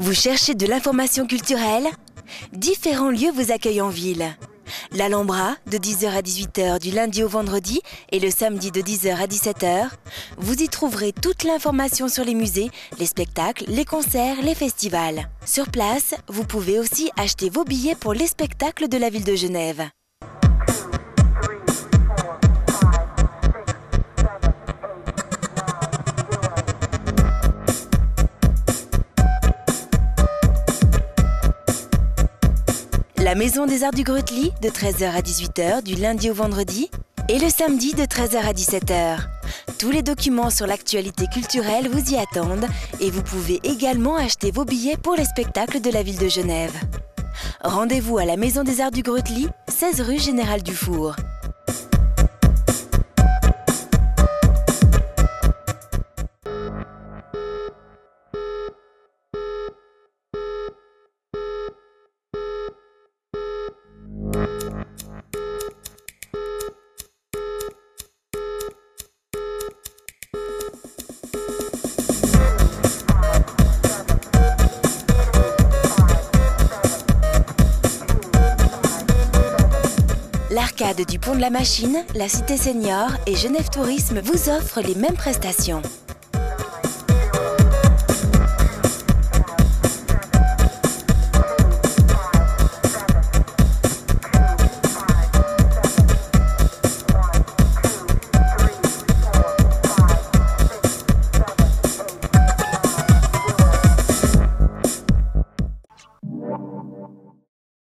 Vous cherchez de l'information culturelle? Différents lieux vous accueillent en ville. L'Alhambra, de 10h à 18h du lundi au vendredi et le samedi de 10h à 17h. Vous y trouverez toute l'information sur les musées, les spectacles, les concerts, les festivals. Sur place, vous pouvez aussi acheter vos billets pour les spectacles de la ville de Genève. La Maison des Arts du Grutli de 13h à 18h du lundi au vendredi et le samedi de 13h à 17h. Tous les documents sur l'actualité culturelle vous y attendent et vous pouvez également acheter vos billets pour les spectacles de la ville de Genève. Rendez-vous à la Maison des Arts du Grutli, 16 rue Général Dufour. L'Arcade du Pont de la Machine, la Cité Senior et Genève Tourisme vous offrent les mêmes prestations.